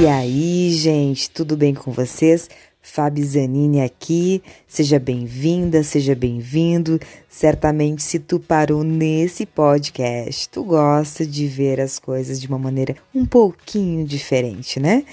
E aí, gente, tudo bem com vocês? Fabi Zanini aqui, seja bem-vinda, seja bem-vindo. Certamente, se tu parou nesse podcast, tu gosta de ver as coisas de uma maneira um pouquinho diferente, né?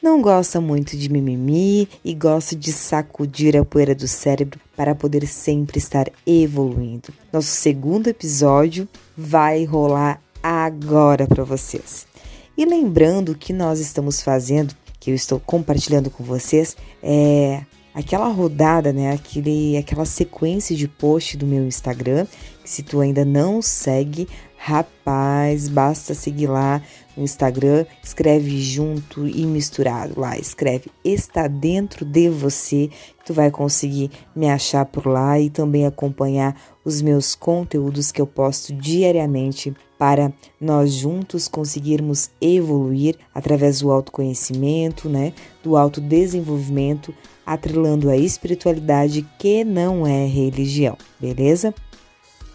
Não gosta muito de mimimi e gosta de sacudir a poeira do cérebro para poder sempre estar evoluindo. Nosso segundo episódio vai rolar agora para vocês. E lembrando que nós estamos fazendo, que eu estou compartilhando com vocês, é aquela rodada, né, aquele, aquela sequência de post do meu Instagram, que se tu ainda não segue, rapaz, basta seguir lá no Instagram, escreve junto e misturado lá, escreve está dentro de você, tu vai conseguir me achar por lá e também acompanhar os meus conteúdos que eu posto diariamente para nós juntos conseguirmos evoluir através do autoconhecimento, né, do autodesenvolvimento, atrelando a espiritualidade que não é religião, beleza?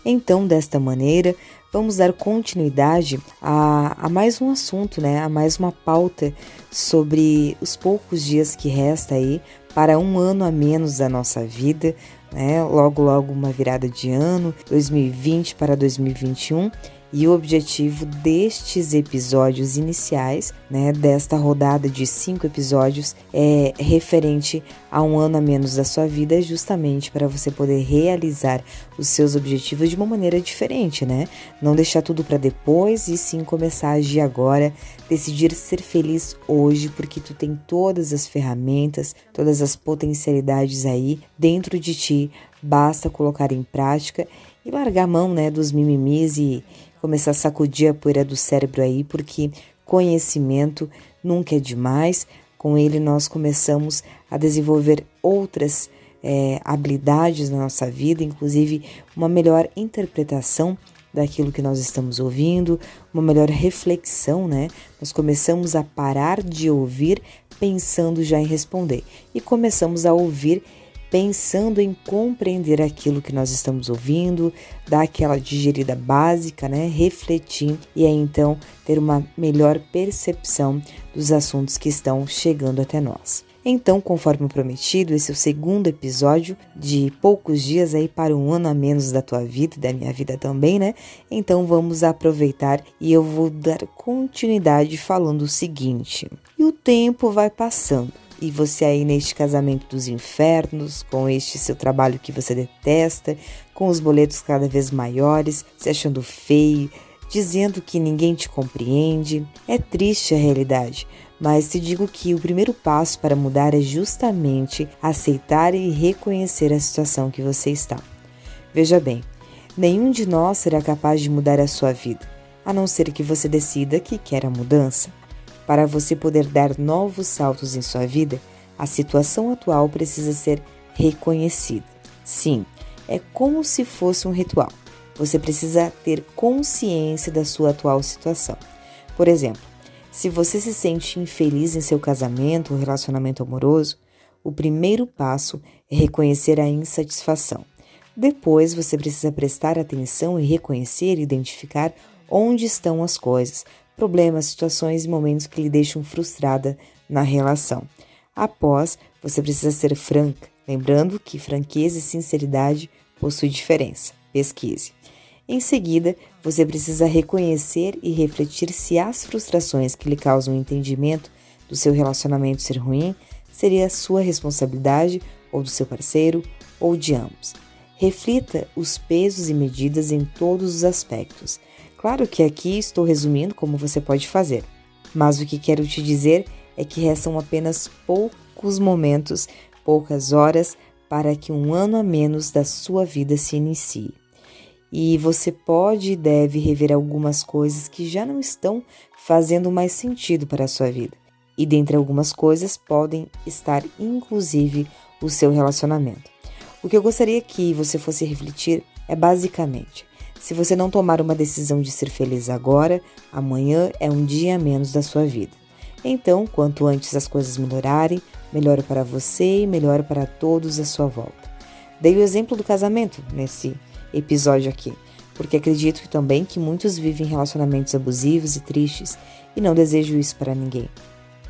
Então, desta maneira, vamos dar continuidade a, a, mais um assunto, né? A mais uma pauta sobre os poucos dias que resta aí para um ano a menos da nossa vida, né? Logo, logo uma virada de ano, 2020 para 2021 e o objetivo destes episódios iniciais, né, desta rodada de cinco episódios, é referente a um ano a menos da sua vida, justamente para você poder realizar os seus objetivos de uma maneira diferente, né? Não deixar tudo para depois e sim começar a agir agora, decidir ser feliz hoje, porque tu tem todas as ferramentas, todas as potencialidades aí dentro de ti. Basta colocar em prática e largar a mão, né, dos mimimis e começar a sacudir a poeira do cérebro aí, porque conhecimento nunca é demais. Com ele, nós começamos a desenvolver outras é, habilidades na nossa vida, inclusive uma melhor interpretação daquilo que nós estamos ouvindo, uma melhor reflexão, né? Nós começamos a parar de ouvir pensando já em responder e começamos a ouvir pensando em compreender aquilo que nós estamos ouvindo, dar aquela digerida básica, né? Refletir e aí então ter uma melhor percepção dos assuntos que estão chegando até nós. Então, conforme prometido, esse é o segundo episódio de poucos dias aí para um ano a menos da tua vida e da minha vida também, né? Então vamos aproveitar e eu vou dar continuidade falando o seguinte: e o tempo vai passando e você aí neste casamento dos infernos, com este seu trabalho que você detesta, com os boletos cada vez maiores, se achando feio, dizendo que ninguém te compreende. É triste a realidade, mas te digo que o primeiro passo para mudar é justamente aceitar e reconhecer a situação que você está. Veja bem, nenhum de nós será capaz de mudar a sua vida, a não ser que você decida que quer a mudança. Para você poder dar novos saltos em sua vida, a situação atual precisa ser reconhecida. Sim, é como se fosse um ritual. Você precisa ter consciência da sua atual situação. Por exemplo, se você se sente infeliz em seu casamento ou relacionamento amoroso, o primeiro passo é reconhecer a insatisfação. Depois, você precisa prestar atenção e reconhecer e identificar onde estão as coisas, problemas, situações e momentos que lhe deixam frustrada na relação. Após, você precisa ser franca, lembrando que franqueza e sinceridade possuem diferença. Pesquise. Em seguida, você precisa reconhecer e refletir se as frustrações que lhe causam o entendimento do seu relacionamento ser ruim seria sua responsabilidade ou do seu parceiro ou de ambos. Reflita os pesos e medidas em todos os aspectos Claro que aqui estou resumindo como você pode fazer, mas o que quero te dizer é que restam apenas poucos momentos, poucas horas para que um ano a menos da sua vida se inicie. E você pode e deve rever algumas coisas que já não estão fazendo mais sentido para a sua vida. E dentre algumas coisas podem estar inclusive o seu relacionamento. O que eu gostaria que você fosse refletir é basicamente se você não tomar uma decisão de ser feliz agora, amanhã é um dia menos da sua vida. Então, quanto antes as coisas melhorarem, melhor para você e melhor para todos à sua volta. Dei o exemplo do casamento nesse episódio aqui, porque acredito também que muitos vivem relacionamentos abusivos e tristes e não desejo isso para ninguém.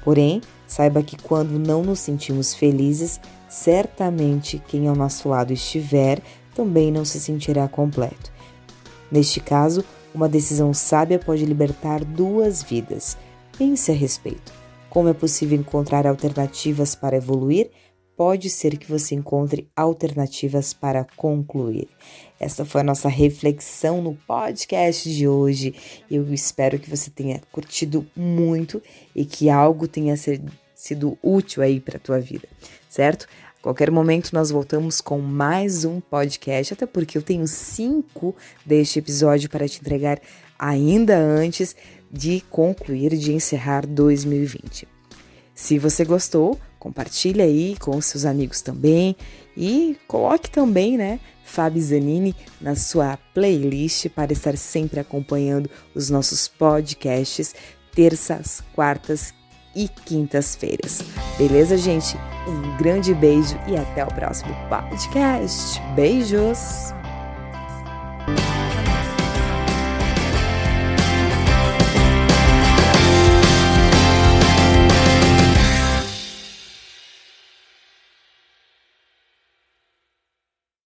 Porém, saiba que quando não nos sentimos felizes, certamente quem ao nosso lado estiver também não se sentirá completo. Neste caso, uma decisão sábia pode libertar duas vidas. Pense a respeito. Como é possível encontrar alternativas para evoluir? Pode ser que você encontre alternativas para concluir. Essa foi a nossa reflexão no podcast de hoje. Eu espero que você tenha curtido muito e que algo tenha sido útil aí para a tua vida, certo? Qualquer momento nós voltamos com mais um podcast, até porque eu tenho cinco deste episódio para te entregar ainda antes de concluir, de encerrar 2020. Se você gostou, compartilhe aí com seus amigos também e coloque também, né, Fabi Zanini na sua playlist para estar sempre acompanhando os nossos podcasts terças, quartas e quintas-feiras. Beleza, gente? Um grande beijo e até o próximo podcast. Beijos!